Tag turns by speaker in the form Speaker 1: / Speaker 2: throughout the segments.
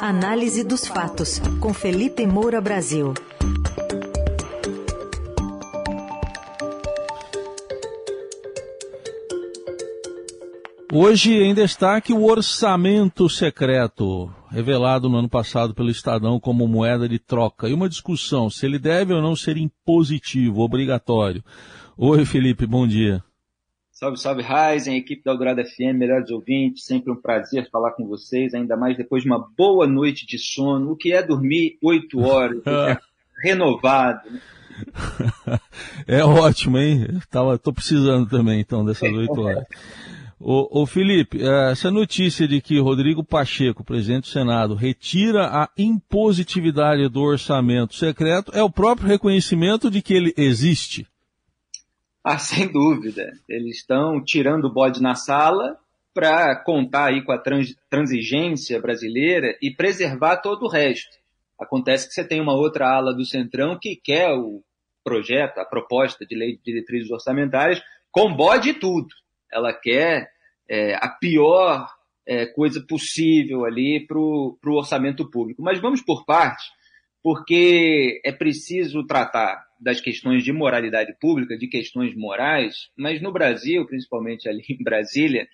Speaker 1: Análise dos fatos, com Felipe Moura Brasil.
Speaker 2: Hoje em destaque o orçamento secreto, revelado no ano passado pelo Estadão como moeda de troca, e uma discussão se ele deve ou não ser impositivo, obrigatório. Oi, Felipe, bom dia.
Speaker 3: Salve, salve, Ryzen, equipe da Eldorado FM, melhores ouvintes, sempre um prazer falar com vocês, ainda mais depois de uma boa noite de sono, o que é dormir oito horas, é renovado. Né?
Speaker 2: É ótimo, hein? Tava, tô precisando também, então, dessas oito horas. Ô, ô, Felipe, essa notícia de que Rodrigo Pacheco, presidente do Senado, retira a impositividade do orçamento secreto é o próprio reconhecimento de que ele existe?
Speaker 3: Ah, sem dúvida. Eles estão tirando o bode na sala para contar aí com a trans, transigência brasileira e preservar todo o resto. Acontece que você tem uma outra ala do Centrão que quer o projeto, a proposta de lei de diretrizes orçamentárias com bode e tudo ela quer é, a pior é, coisa possível ali para o orçamento público. Mas vamos por partes, porque é preciso tratar das questões de moralidade pública, de questões morais, mas no Brasil, principalmente ali em Brasília,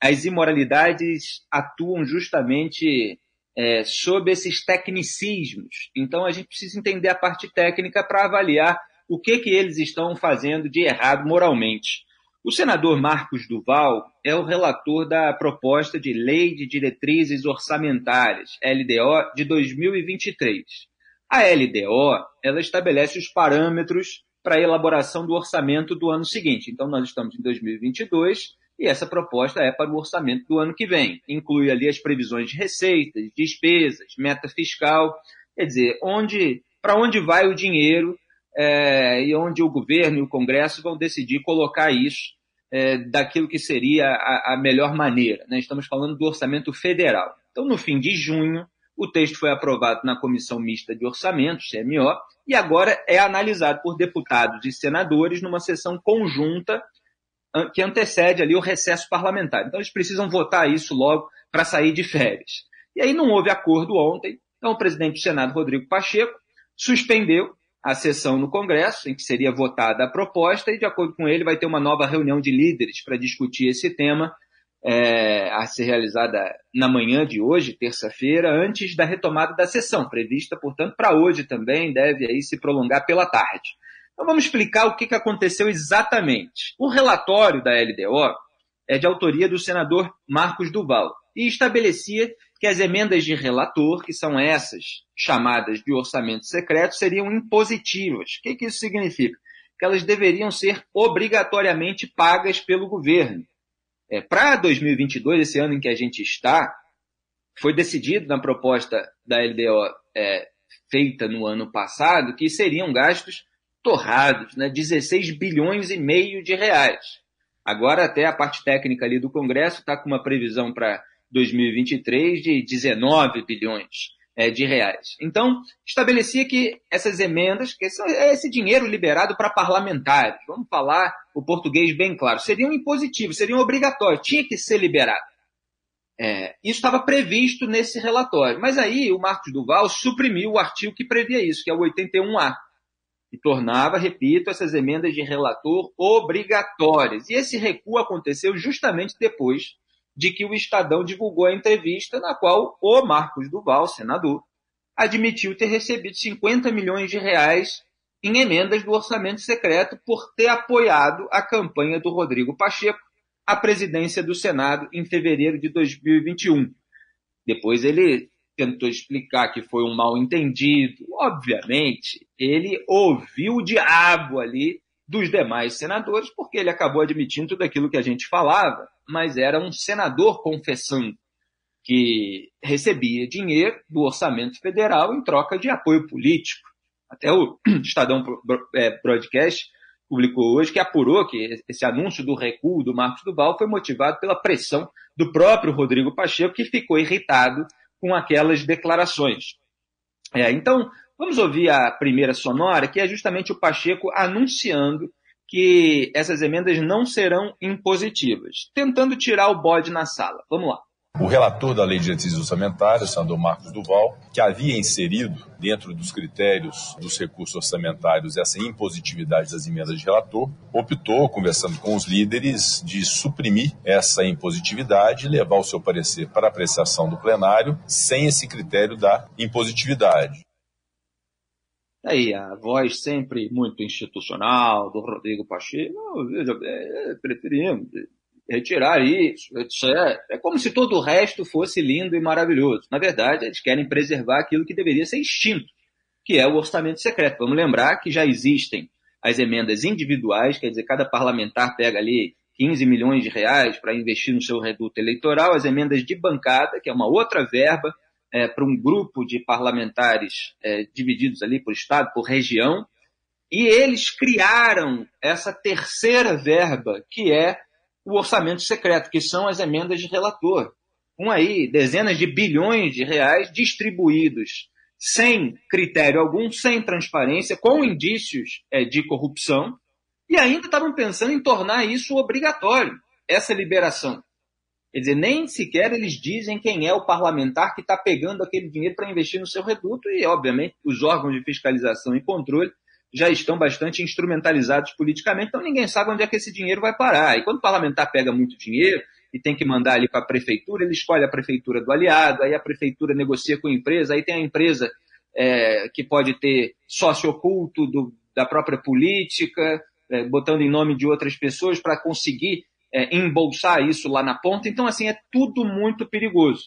Speaker 3: as imoralidades atuam justamente é, sob esses tecnicismos. Então a gente precisa entender a parte técnica para avaliar o que, que eles estão fazendo de errado moralmente. O senador Marcos Duval é o relator da proposta de Lei de Diretrizes Orçamentárias, LDO, de 2023. A LDO, ela estabelece os parâmetros para a elaboração do orçamento do ano seguinte. Então, nós estamos em 2022 e essa proposta é para o orçamento do ano que vem. Inclui ali as previsões de receitas, despesas, meta fiscal, quer dizer, onde, para onde vai o dinheiro é, e onde o governo e o Congresso vão decidir colocar isso é, daquilo que seria a, a melhor maneira. Né? Estamos falando do orçamento federal. Então, no fim de junho, o texto foi aprovado na Comissão Mista de Orçamentos, CMO, e agora é analisado por deputados e senadores numa sessão conjunta que antecede ali o recesso parlamentar. Então, eles precisam votar isso logo para sair de férias. E aí não houve acordo ontem, então o presidente do Senado, Rodrigo Pacheco, suspendeu a sessão no Congresso, em que seria votada a proposta, e, de acordo com ele, vai ter uma nova reunião de líderes para discutir esse tema, é, a ser realizada na manhã de hoje, terça-feira, antes da retomada da sessão, prevista, portanto, para hoje também, deve aí se prolongar pela tarde. Então vamos explicar o que, aconteceu exatamente. O relatório da LDO é de autoria do senador Marcos Duval e estabelecia que as emendas de relator, que são essas chamadas de orçamento secreto, seriam impositivas. O que, que isso significa? Que elas deveriam ser obrigatoriamente pagas pelo governo. É, Para 2022, esse ano em que a gente está, foi decidido na proposta da LDO é, feita no ano passado que seriam gastos torrados, né, 16 bilhões e meio de reais. Agora até a parte técnica ali do Congresso está com uma previsão para 2023 de 19 bilhões de reais. Então, estabelecia que essas emendas, que esse, é esse dinheiro liberado para parlamentares, vamos falar o português bem claro, seriam impositivos, seriam obrigatórios, tinha que ser liberado. É, isso estava previsto nesse relatório. Mas aí o Marcos Duval suprimiu o artigo que previa isso, que é o 81A, e tornava, repito, essas emendas de relator obrigatórias. E esse recuo aconteceu justamente depois de que o Estadão divulgou a entrevista na qual o Marcos Duval, senador, admitiu ter recebido 50 milhões de reais em emendas do orçamento secreto por ter apoiado a campanha do Rodrigo Pacheco à presidência do Senado em fevereiro de 2021. Depois ele tentou explicar que foi um mal entendido. Obviamente, ele ouviu o diabo ali dos demais senadores, porque ele acabou admitindo tudo aquilo que a gente falava, mas era um senador confessando que recebia dinheiro do orçamento federal em troca de apoio político. Até o Estadão é, Broadcast publicou hoje que apurou que esse anúncio do recuo do Marcos Duval foi motivado pela pressão do próprio Rodrigo Pacheco, que ficou irritado com aquelas declarações. É, então, Vamos ouvir a primeira sonora, que é justamente o Pacheco anunciando que essas emendas não serão impositivas, tentando tirar o bode na sala. Vamos lá.
Speaker 4: o relator da Lei de Diretrizes Orçamentárias, senador Marcos Duval, que havia inserido dentro dos critérios dos recursos orçamentários essa impositividade das emendas de relator, optou, conversando com os líderes, de suprimir essa impositividade e levar o seu parecer para apreciação do plenário sem esse critério da impositividade.
Speaker 3: Aí, a voz sempre muito institucional do Rodrigo Pacheco, veja, é, preferimos retirar isso, etc. É como se todo o resto fosse lindo e maravilhoso. Na verdade, eles querem preservar aquilo que deveria ser extinto, que é o orçamento secreto. Vamos lembrar que já existem as emendas individuais, quer dizer, cada parlamentar pega ali 15 milhões de reais para investir no seu reduto eleitoral, as emendas de bancada, que é uma outra verba é, para um grupo de parlamentares é, divididos ali por estado, por região, e eles criaram essa terceira verba, que é o orçamento secreto, que são as emendas de relator. Com aí dezenas de bilhões de reais distribuídos sem critério algum, sem transparência, com indícios é, de corrupção, e ainda estavam pensando em tornar isso obrigatório, essa liberação. Quer dizer, nem sequer eles dizem quem é o parlamentar que está pegando aquele dinheiro para investir no seu reduto, e, obviamente, os órgãos de fiscalização e controle já estão bastante instrumentalizados politicamente, então ninguém sabe onde é que esse dinheiro vai parar. E quando o parlamentar pega muito dinheiro e tem que mandar ali para a prefeitura, ele escolhe a prefeitura do aliado, aí a prefeitura negocia com a empresa, aí tem a empresa é, que pode ter sócio oculto do, da própria política, é, botando em nome de outras pessoas para conseguir é, embolsar isso lá na ponta. Então, assim, é tudo muito perigoso.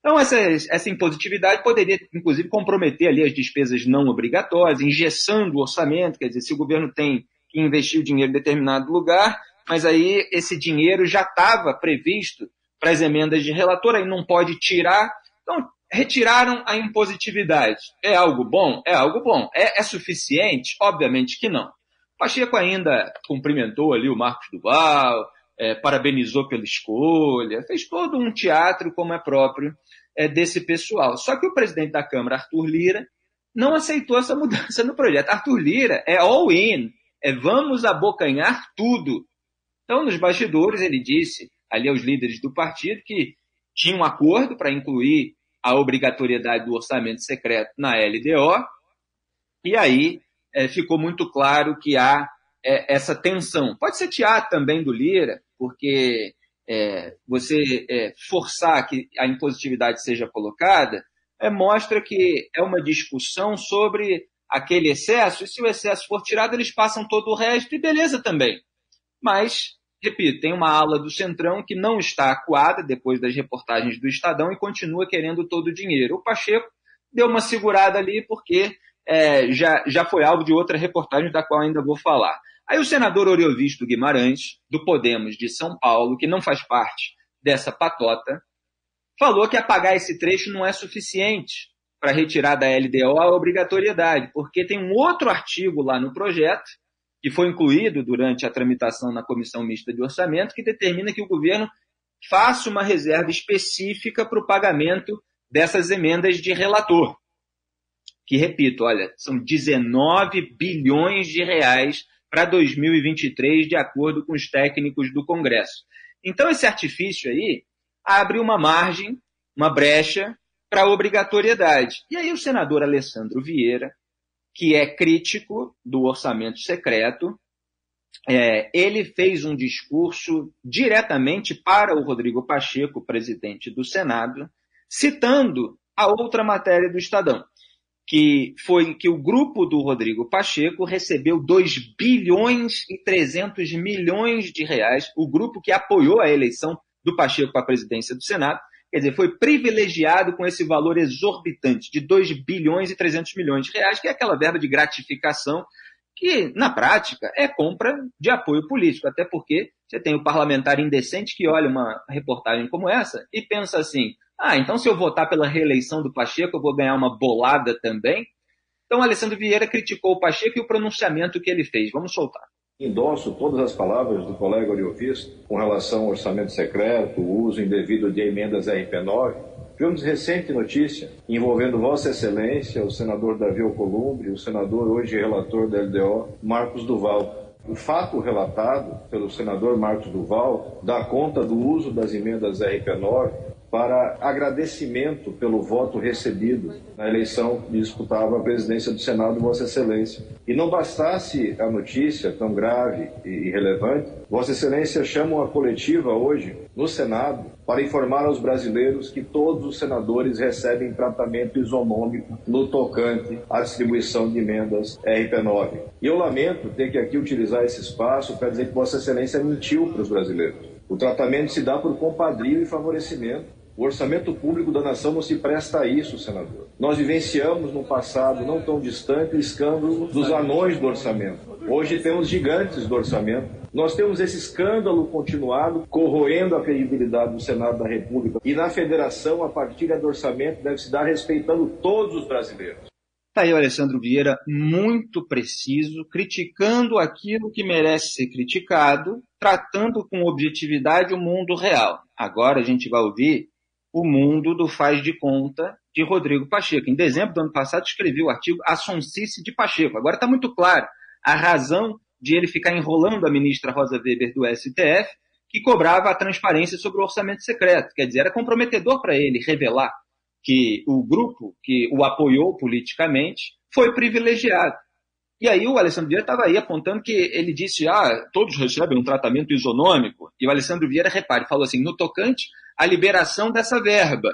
Speaker 3: Então, essa, essa impositividade poderia, inclusive, comprometer ali as despesas não obrigatórias, engessando o orçamento, quer dizer, se o governo tem que investir o dinheiro em determinado lugar, mas aí esse dinheiro já estava previsto para as emendas de relator, aí não pode tirar. Então, retiraram a impositividade. É algo bom? É algo bom. É, é suficiente? Obviamente que não. Pacheco ainda cumprimentou ali o Marcos Duval, é, parabenizou pela escolha, fez todo um teatro como é próprio é, desse pessoal. Só que o presidente da Câmara, Arthur Lira, não aceitou essa mudança no projeto. Arthur Lira é all-in, é vamos abocanhar tudo. Então, nos bastidores, ele disse ali aos líderes do partido que tinha um acordo para incluir a obrigatoriedade do orçamento secreto na LDO, e aí é, ficou muito claro que há é, essa tensão. Pode ser teatro também do Lira, porque é, você é, forçar que a impositividade seja colocada, é, mostra que é uma discussão sobre aquele excesso, e se o excesso for tirado, eles passam todo o resto, e beleza também. Mas, repito, tem uma ala do Centrão que não está acuada depois das reportagens do Estadão e continua querendo todo o dinheiro. O Pacheco deu uma segurada ali porque é, já, já foi alvo de outra reportagem da qual ainda vou falar. Aí o senador Oriovisto Guimarães, do Podemos de São Paulo, que não faz parte dessa patota, falou que apagar esse trecho não é suficiente para retirar da LDO a obrigatoriedade, porque tem um outro artigo lá no projeto, que foi incluído durante a tramitação na Comissão Mista de Orçamento, que determina que o governo faça uma reserva específica para o pagamento dessas emendas de relator. Que, repito, olha, são 19 bilhões de reais para 2023, de acordo com os técnicos do Congresso. Então, esse artifício aí abre uma margem, uma brecha para a obrigatoriedade. E aí, o senador Alessandro Vieira, que é crítico do orçamento secreto, é, ele fez um discurso diretamente para o Rodrigo Pacheco, presidente do Senado, citando a outra matéria do Estadão que foi que o grupo do Rodrigo Pacheco recebeu 2 bilhões e 300 milhões de reais, o grupo que apoiou a eleição do Pacheco para a presidência do Senado, quer dizer, foi privilegiado com esse valor exorbitante de 2 bilhões e 300 milhões de reais, que é aquela verba de gratificação que, na prática, é compra de apoio político, até porque você tem o parlamentar indecente que olha uma reportagem como essa e pensa assim, ah, então se eu votar pela reeleição do Pacheco, eu vou ganhar uma bolada também? Então, Alessandro Vieira criticou o Pacheco e o pronunciamento que ele fez. Vamos soltar.
Speaker 5: Endosso todas as palavras do colega Oriovisto com relação ao orçamento secreto, o uso indevido de emendas RP9. Tivemos recente notícia envolvendo Vossa Excelência, o senador Davi Alcolumbre, o senador hoje relator da LDO, Marcos Duval. O fato relatado pelo senador Marcos Duval dá conta do uso das emendas RP9 para agradecimento pelo voto recebido na eleição que disputava a presidência do Senado, Vossa Excelência. E não bastasse a notícia tão grave e relevante, Vossa Excelência chama uma coletiva hoje no Senado para informar aos brasileiros que todos os senadores recebem tratamento isonômico no tocante à distribuição de emendas RP9. E eu lamento ter que aqui utilizar esse espaço para dizer que Vossa Excelência mentiu para os brasileiros. O tratamento se dá por compadrio e favorecimento. O orçamento público da nação não se presta a isso, senador. Nós vivenciamos no passado, não tão distante, o escândalo dos anões do orçamento. Hoje temos gigantes do orçamento. Nós temos esse escândalo continuado, corroendo a credibilidade do Senado da República. E na federação, a partilha do orçamento deve se dar respeitando todos os brasileiros.
Speaker 3: Está aí o Alessandro Vieira, muito preciso, criticando aquilo que merece ser criticado, tratando com objetividade o mundo real. Agora a gente vai ouvir o mundo do faz de conta de Rodrigo Pacheco. Em dezembro do ano passado, escrevi o artigo A Sonsice de Pacheco. Agora está muito claro a razão de ele ficar enrolando a ministra Rosa Weber do STF, que cobrava a transparência sobre o orçamento secreto. Quer dizer, era comprometedor para ele revelar que o grupo que o apoiou politicamente foi privilegiado. E aí o Alessandro Vieira estava aí apontando que ele disse, ah, todos recebem um tratamento isonômico. E o Alessandro Vieira, repare, falou assim, no tocante a liberação dessa verba.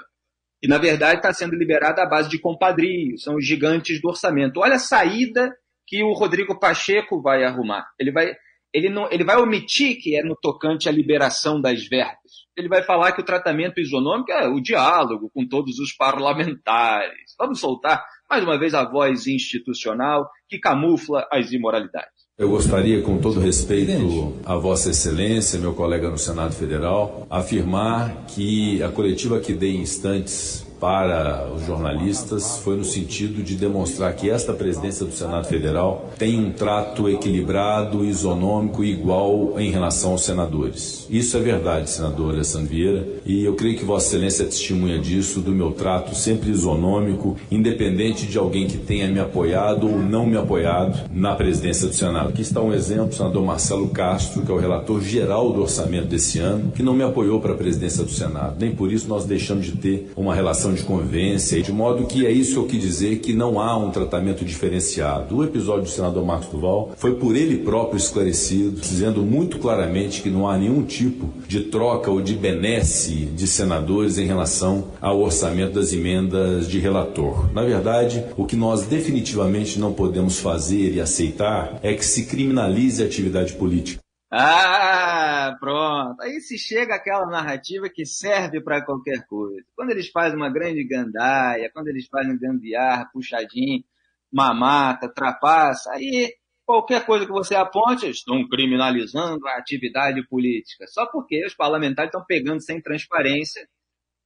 Speaker 3: E, na verdade, está sendo liberada à base de compadrio, são os gigantes do orçamento. Olha a saída que o Rodrigo Pacheco vai arrumar. Ele vai, ele não, ele vai omitir que é no tocante à liberação das verbas. Ele vai falar que o tratamento isonômico é o diálogo com todos os parlamentares. Vamos soltar mais uma vez a voz institucional que camufla as imoralidades.
Speaker 4: Eu gostaria, com todo respeito a Vossa Excelência, meu colega no Senado Federal, afirmar que a coletiva que dei instantes para os jornalistas foi no sentido de demonstrar que esta presidência do Senado Federal tem um trato equilibrado, isonômico e igual em relação aos senadores. Isso é verdade, senador Alessandro Vieira, e eu creio que Vossa Excelência é testemunha disso, do meu trato sempre isonômico, independente de alguém que tenha me apoiado ou não me apoiado na presidência do Senado. Aqui está um exemplo, o senador Marcelo Castro, que é o relator geral do orçamento desse ano, que não me apoiou para a presidência do Senado. Nem por isso nós deixamos de ter uma relação de convivência, de modo que é isso que eu quis dizer que não há um tratamento diferenciado. O episódio do senador Marcos Duval foi por ele próprio esclarecido, dizendo muito claramente que não há nenhum tipo de troca ou de benesse de senadores em relação ao orçamento das emendas de relator. Na verdade, o que nós definitivamente não podemos fazer e aceitar é que se criminalize a atividade política.
Speaker 3: Ah, pronto. Aí se chega aquela narrativa que serve para qualquer coisa. Quando eles fazem uma grande gandaia, quando eles fazem gambiarra, puxadinho, mamata, trapaça, aí qualquer coisa que você aponte, estão criminalizando a atividade política. Só porque os parlamentares estão pegando sem transparência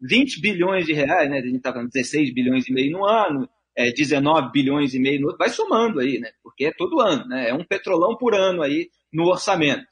Speaker 3: 20 bilhões de reais, né? A gente está falando 16 bilhões e meio no ano, é, 19 bilhões e meio no vai somando aí, né? Porque é todo ano, né? É um petrolão por ano aí no orçamento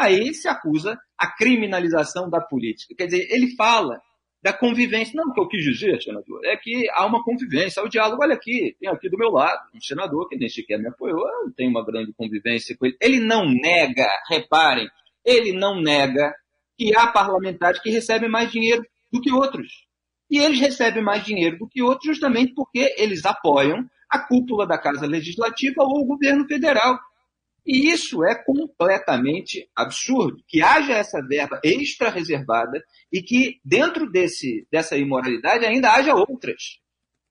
Speaker 3: aí se acusa a criminalização da política. Quer dizer, ele fala da convivência. Não, o que eu quis dizer, senador, é que há uma convivência, há o diálogo. Olha aqui, tem aqui do meu lado um senador que nem sequer me apoiou, eu tenho uma grande convivência com ele. Ele não nega, reparem, ele não nega que há parlamentares que recebem mais dinheiro do que outros. E eles recebem mais dinheiro do que outros justamente porque eles apoiam a cúpula da Casa Legislativa ou o governo federal. E isso é completamente absurdo, que haja essa verba extra reservada e que dentro desse, dessa imoralidade ainda haja outras,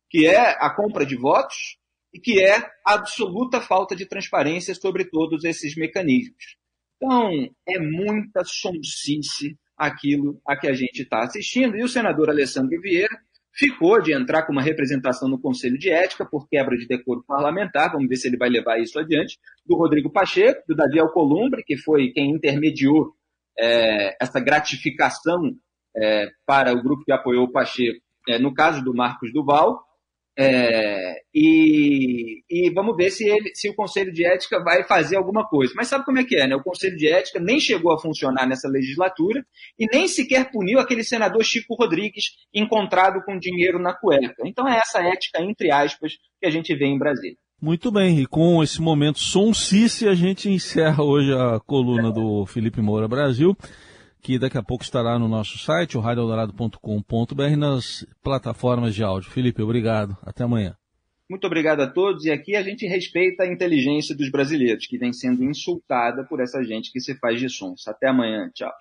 Speaker 3: que é a compra de votos e que é a absoluta falta de transparência sobre todos esses mecanismos. Então, é muita sonsice aquilo a que a gente está assistindo. E o senador Alessandro Vieira ficou de entrar com uma representação no Conselho de Ética por quebra de decoro parlamentar, vamos ver se ele vai levar isso adiante, do Rodrigo Pacheco, do Davi Alcolumbre, que foi quem intermediou é, essa gratificação é, para o grupo que apoiou o Pacheco, é, no caso do Marcos Duval, é, e, e, vamos ver se, ele, se o Conselho de Ética vai fazer alguma coisa. Mas sabe como é que é, né? O Conselho de Ética nem chegou a funcionar nessa legislatura e nem sequer puniu aquele senador Chico Rodrigues encontrado com dinheiro na cueca. Então é essa ética, entre aspas, que a gente vê em Brasília.
Speaker 2: Muito bem, e com esse momento sonsice, a gente encerra hoje a coluna do Felipe Moura Brasil que daqui a pouco estará no nosso site, o radioeldorado.com.br, nas plataformas de áudio. Felipe, obrigado. Até amanhã.
Speaker 3: Muito obrigado a todos. E aqui a gente respeita a inteligência dos brasileiros, que vem sendo insultada por essa gente que se faz de sons. Até amanhã. Tchau.